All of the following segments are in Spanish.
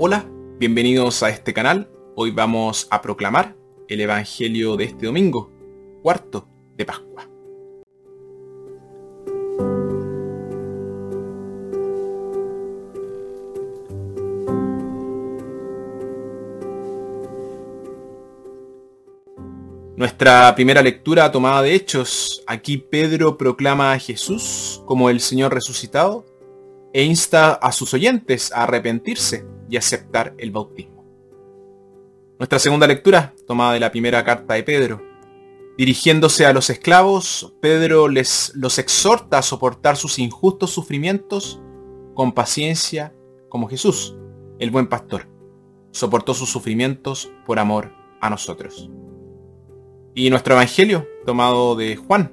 Hola, bienvenidos a este canal. Hoy vamos a proclamar el Evangelio de este domingo, cuarto de Pascua. Nuestra primera lectura tomada de Hechos, aquí Pedro proclama a Jesús como el Señor resucitado e insta a sus oyentes a arrepentirse y aceptar el bautismo. Nuestra segunda lectura, tomada de la primera carta de Pedro. Dirigiéndose a los esclavos, Pedro les los exhorta a soportar sus injustos sufrimientos con paciencia como Jesús, el buen pastor, soportó sus sufrimientos por amor a nosotros. Y nuestro Evangelio, tomado de Juan.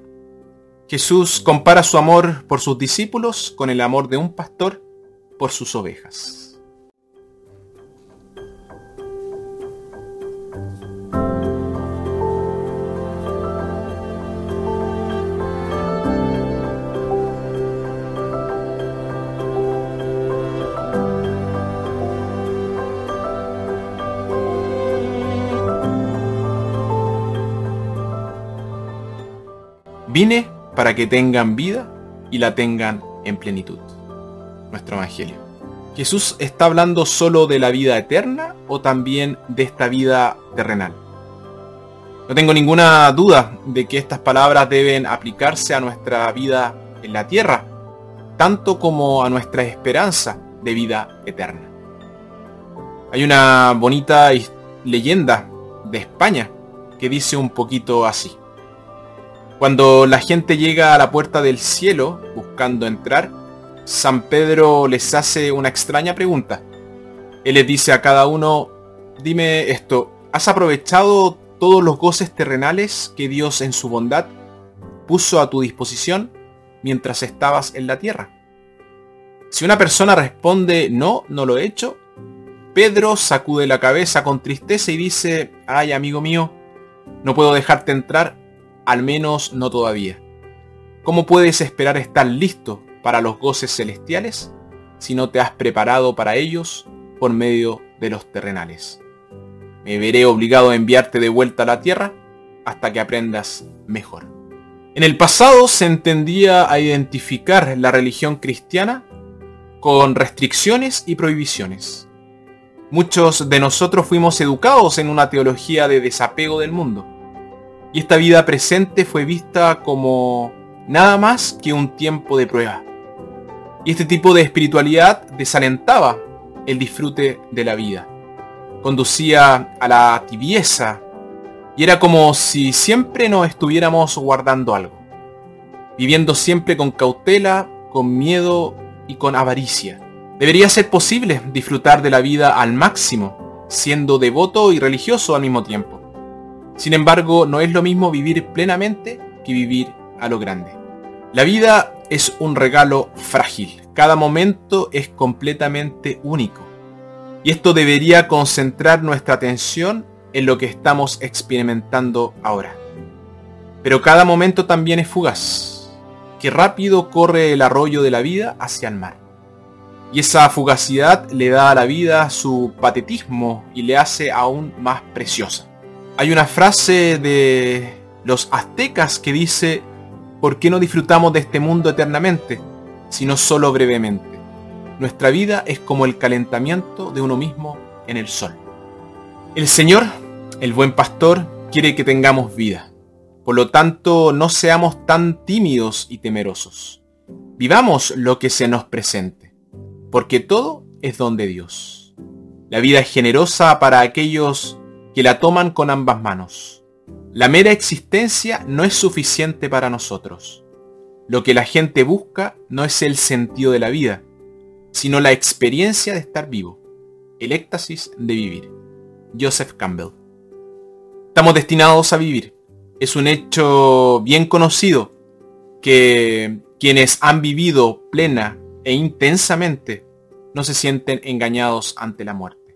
Jesús compara su amor por sus discípulos con el amor de un pastor por sus ovejas. Vine para que tengan vida y la tengan en plenitud. Nuestro Evangelio. ¿Jesús está hablando solo de la vida eterna o también de esta vida terrenal? No tengo ninguna duda de que estas palabras deben aplicarse a nuestra vida en la tierra, tanto como a nuestra esperanza de vida eterna. Hay una bonita leyenda de España que dice un poquito así. Cuando la gente llega a la puerta del cielo buscando entrar, San Pedro les hace una extraña pregunta. Él les dice a cada uno, dime esto, ¿has aprovechado todos los goces terrenales que Dios en su bondad puso a tu disposición mientras estabas en la tierra? Si una persona responde, no, no lo he hecho, Pedro sacude la cabeza con tristeza y dice, ay amigo mío, no puedo dejarte entrar al menos no todavía. ¿Cómo puedes esperar estar listo para los goces celestiales si no te has preparado para ellos por medio de los terrenales? Me veré obligado a enviarte de vuelta a la tierra hasta que aprendas mejor. En el pasado se entendía a identificar la religión cristiana con restricciones y prohibiciones. Muchos de nosotros fuimos educados en una teología de desapego del mundo y esta vida presente fue vista como nada más que un tiempo de prueba. Y este tipo de espiritualidad desalentaba el disfrute de la vida. Conducía a la tibieza y era como si siempre nos estuviéramos guardando algo. Viviendo siempre con cautela, con miedo y con avaricia. Debería ser posible disfrutar de la vida al máximo, siendo devoto y religioso al mismo tiempo. Sin embargo, no es lo mismo vivir plenamente que vivir a lo grande. La vida es un regalo frágil. Cada momento es completamente único. Y esto debería concentrar nuestra atención en lo que estamos experimentando ahora. Pero cada momento también es fugaz. Que rápido corre el arroyo de la vida hacia el mar. Y esa fugacidad le da a la vida su patetismo y le hace aún más preciosa. Hay una frase de los aztecas que dice, ¿por qué no disfrutamos de este mundo eternamente, sino solo brevemente? Nuestra vida es como el calentamiento de uno mismo en el sol. El Señor, el buen pastor, quiere que tengamos vida. Por lo tanto, no seamos tan tímidos y temerosos. Vivamos lo que se nos presente, porque todo es don de Dios. La vida es generosa para aquellos que la toman con ambas manos. La mera existencia no es suficiente para nosotros. Lo que la gente busca no es el sentido de la vida, sino la experiencia de estar vivo, el éxtasis de vivir. Joseph Campbell. Estamos destinados a vivir. Es un hecho bien conocido que quienes han vivido plena e intensamente no se sienten engañados ante la muerte.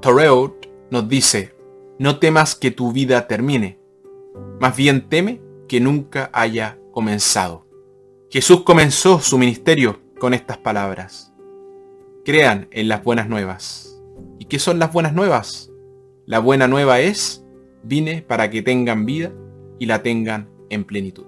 Thoreau nos dice, no temas que tu vida termine, más bien teme que nunca haya comenzado. Jesús comenzó su ministerio con estas palabras. Crean en las buenas nuevas. ¿Y qué son las buenas nuevas? La buena nueva es, vine para que tengan vida y la tengan en plenitud.